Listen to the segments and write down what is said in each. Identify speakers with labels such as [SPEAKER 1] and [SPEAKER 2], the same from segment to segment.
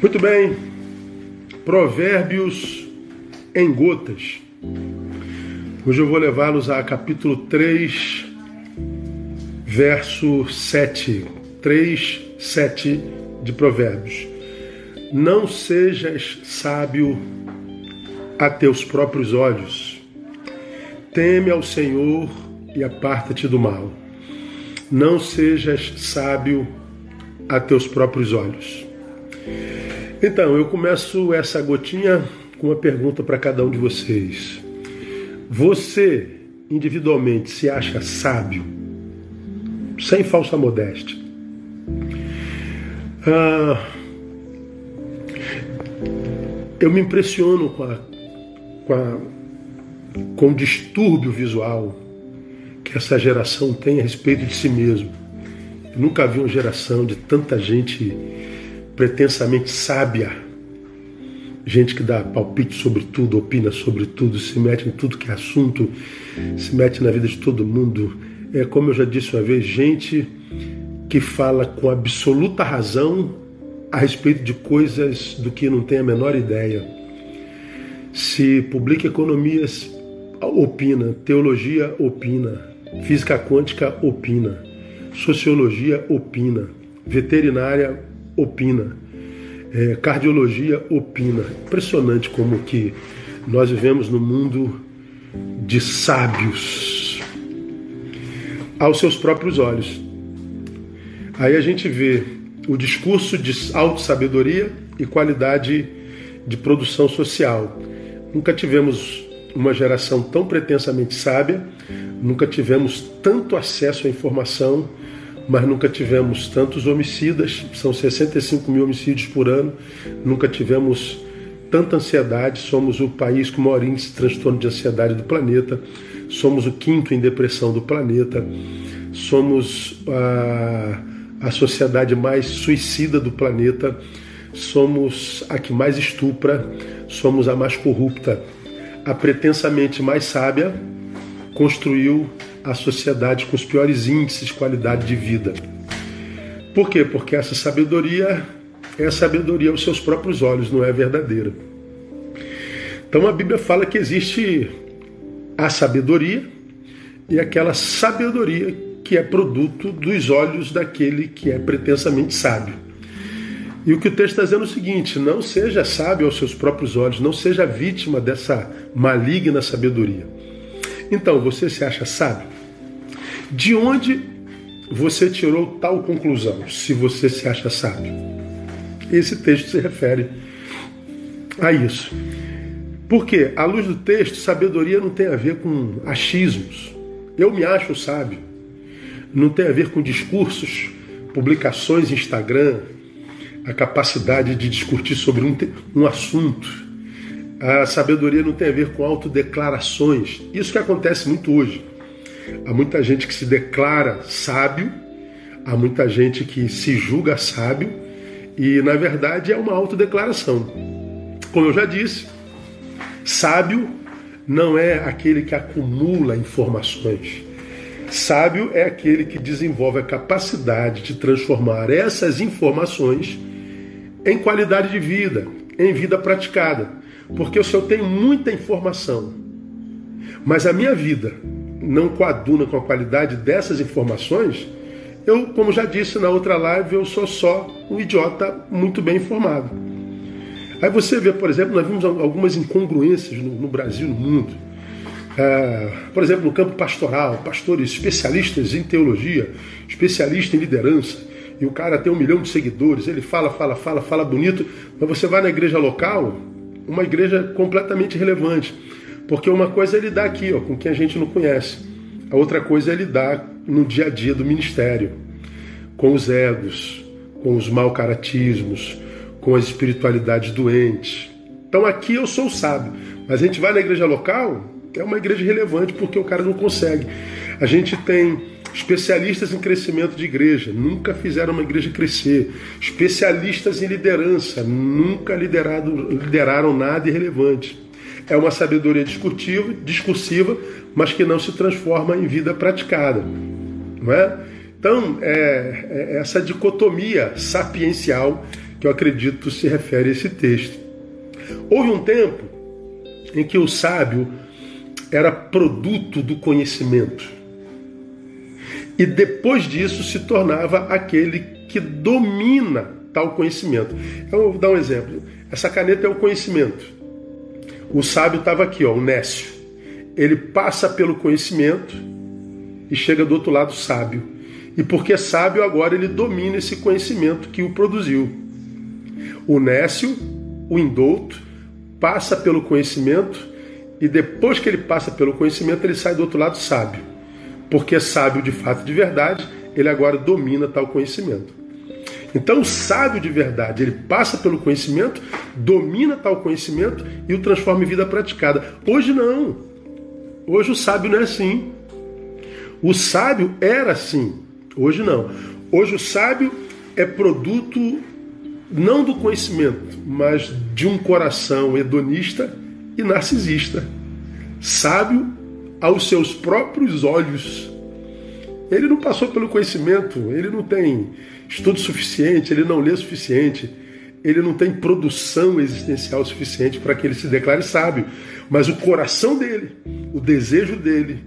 [SPEAKER 1] Muito bem, Provérbios em gotas. Hoje eu vou levá-los a capítulo 3, verso 7. 3, 7 de Provérbios. Não sejas sábio a teus próprios olhos. Teme ao Senhor e aparta-te do mal. Não sejas sábio a teus próprios olhos. Então, eu começo essa gotinha com uma pergunta para cada um de vocês. Você, individualmente, se acha sábio? Sem falsa modéstia. Ah, eu me impressiono com, a, com, a, com o distúrbio visual que essa geração tem a respeito de si mesmo. Eu nunca vi uma geração de tanta gente pretensamente sábia, gente que dá palpite sobre tudo, opina sobre tudo, se mete em tudo que é assunto, se mete na vida de todo mundo. É como eu já disse uma vez, gente que fala com absoluta razão a respeito de coisas do que não tem a menor ideia. Se publica economias, opina, teologia, opina, física quântica, opina, sociologia, opina, veterinária, opina. É, cardiologia opina. Impressionante como que nós vivemos no mundo de sábios aos seus próprios olhos. Aí a gente vê o discurso de auto-sabedoria e qualidade de produção social. Nunca tivemos uma geração tão pretensamente sábia, nunca tivemos tanto acesso à informação mas nunca tivemos tantos homicidas, são 65 mil homicídios por ano, nunca tivemos tanta ansiedade, somos o país com maior índice de transtorno de ansiedade do planeta, somos o quinto em depressão do planeta, somos a, a sociedade mais suicida do planeta, somos a que mais estupra, somos a mais corrupta. A pretensamente mais sábia construiu a sociedade com os piores índices de qualidade de vida. Por quê? Porque essa sabedoria é sabedoria aos seus próprios olhos, não é verdadeira. Então a Bíblia fala que existe a sabedoria e aquela sabedoria que é produto dos olhos daquele que é pretensamente sábio. E o que o texto está dizendo é o seguinte: não seja sábio aos seus próprios olhos, não seja vítima dessa maligna sabedoria. Então, você se acha sábio? De onde você tirou tal conclusão, se você se acha sábio? Esse texto se refere a isso. Porque, à luz do texto, sabedoria não tem a ver com achismos. Eu me acho sábio. Não tem a ver com discursos, publicações Instagram, a capacidade de discutir sobre um, um assunto a sabedoria não tem a ver com autodeclarações. Isso que acontece muito hoje. Há muita gente que se declara sábio, há muita gente que se julga sábio e, na verdade, é uma autodeclaração. Como eu já disse, sábio não é aquele que acumula informações. Sábio é aquele que desenvolve a capacidade de transformar essas informações em qualidade de vida, em vida praticada. Porque eu tenho muita informação, mas a minha vida não coaduna com a qualidade dessas informações, eu, como já disse na outra live, eu sou só um idiota muito bem informado. Aí você vê, por exemplo, nós vimos algumas incongruências no, no Brasil no mundo. É, por exemplo, no campo pastoral, pastores especialistas em teologia, especialistas em liderança, e o cara tem um milhão de seguidores, ele fala, fala, fala, fala bonito, mas você vai na igreja local, uma igreja completamente relevante. Porque uma coisa é lidar aqui, ó, com quem a gente não conhece. A outra coisa é lidar no dia a dia do ministério, com os egos, com os mau caratismos, com as espiritualidades doentes. Então aqui eu sou sábio, mas a gente vai na igreja local, é uma igreja relevante porque o cara não consegue. A gente tem especialistas em crescimento de igreja, nunca fizeram uma igreja crescer. Especialistas em liderança, nunca liderado, lideraram nada irrelevante. É uma sabedoria discursiva, discursiva, mas que não se transforma em vida praticada. Não é? Então, é, é essa dicotomia sapiencial que eu acredito se refere a esse texto. Houve um tempo em que o sábio era produto do conhecimento. E depois disso se tornava aquele que domina tal conhecimento. Eu vou dar um exemplo. Essa caneta é o conhecimento. O sábio estava aqui, ó, o Nécio. Ele passa pelo conhecimento e chega do outro lado sábio. E porque é sábio, agora ele domina esse conhecimento que o produziu. O Nécio, o indouto, passa pelo conhecimento e depois que ele passa pelo conhecimento, ele sai do outro lado sábio. Porque sábio de fato de verdade, ele agora domina tal conhecimento. Então, o sábio de verdade, ele passa pelo conhecimento, domina tal conhecimento e o transforma em vida praticada. Hoje não. Hoje o sábio não é assim. O sábio era assim. Hoje não. Hoje o sábio é produto não do conhecimento, mas de um coração hedonista e narcisista. Sábio aos seus próprios olhos. Ele não passou pelo conhecimento, ele não tem estudo suficiente, ele não lê o suficiente, ele não tem produção existencial suficiente para que ele se declare sábio. Mas o coração dele, o desejo dele,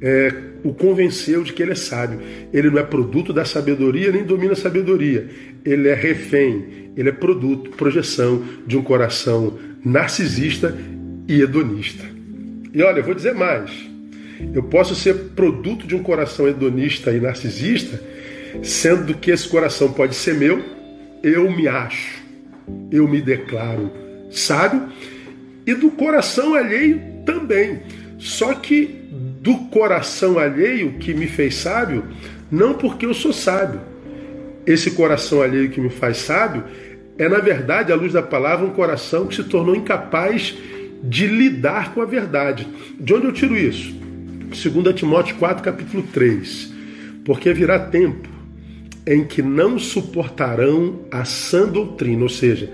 [SPEAKER 1] é, o convenceu de que ele é sábio. Ele não é produto da sabedoria nem domina a sabedoria. Ele é refém, ele é produto, projeção de um coração narcisista e hedonista. E olha, eu vou dizer mais. Eu posso ser produto de um coração hedonista e narcisista, sendo que esse coração pode ser meu, eu me acho, eu me declaro sábio, e do coração alheio também. Só que do coração alheio que me fez sábio, não porque eu sou sábio. Esse coração alheio que me faz sábio é, na verdade, à luz da palavra, um coração que se tornou incapaz de lidar com a verdade. De onde eu tiro isso? 2 Timóteo 4, capítulo 3. Porque virá tempo em que não suportarão a sã doutrina, ou seja,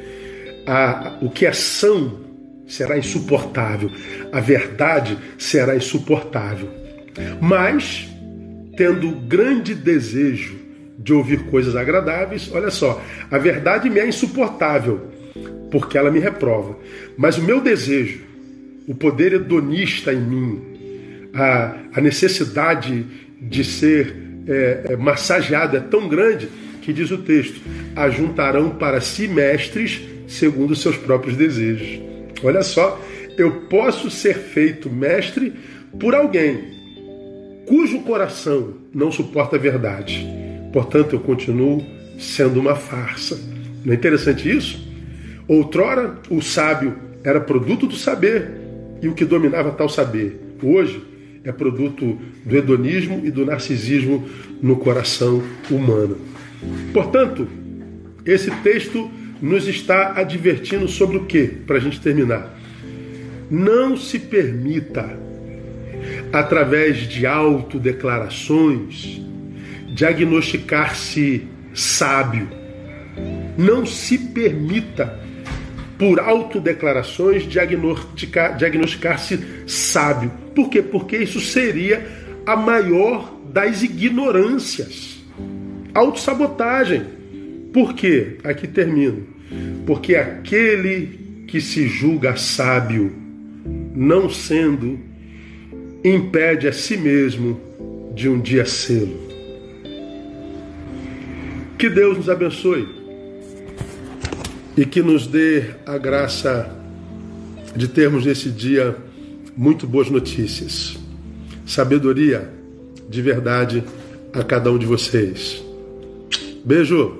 [SPEAKER 1] a, o que é são será insuportável, a verdade será insuportável. Mas, tendo grande desejo de ouvir coisas agradáveis, olha só, a verdade me é insuportável, porque ela me reprova. Mas o meu desejo, o poder hedonista em mim, a, a necessidade de ser é, é, massageado é tão grande que diz o texto: ajuntarão para si mestres segundo seus próprios desejos. Olha só, eu posso ser feito mestre por alguém cujo coração não suporta a verdade. Portanto, eu continuo sendo uma farsa. Não é interessante isso? Outrora, o sábio era produto do saber e o que dominava tal saber. Hoje, é produto do hedonismo e do narcisismo no coração humano. Portanto, esse texto nos está advertindo sobre o que, para a gente terminar? Não se permita, através de autodeclarações, diagnosticar-se sábio não se permita, por autodeclarações, diagnosticar-se diagnosticar sábio. Por quê? Porque isso seria a maior das ignorâncias. Autossabotagem. Por quê? Aqui termino. Porque aquele que se julga sábio, não sendo, impede a si mesmo de um dia sê-lo. Que Deus nos abençoe e que nos dê a graça de termos nesse dia muito boas notícias. Sabedoria de verdade a cada um de vocês. Beijo!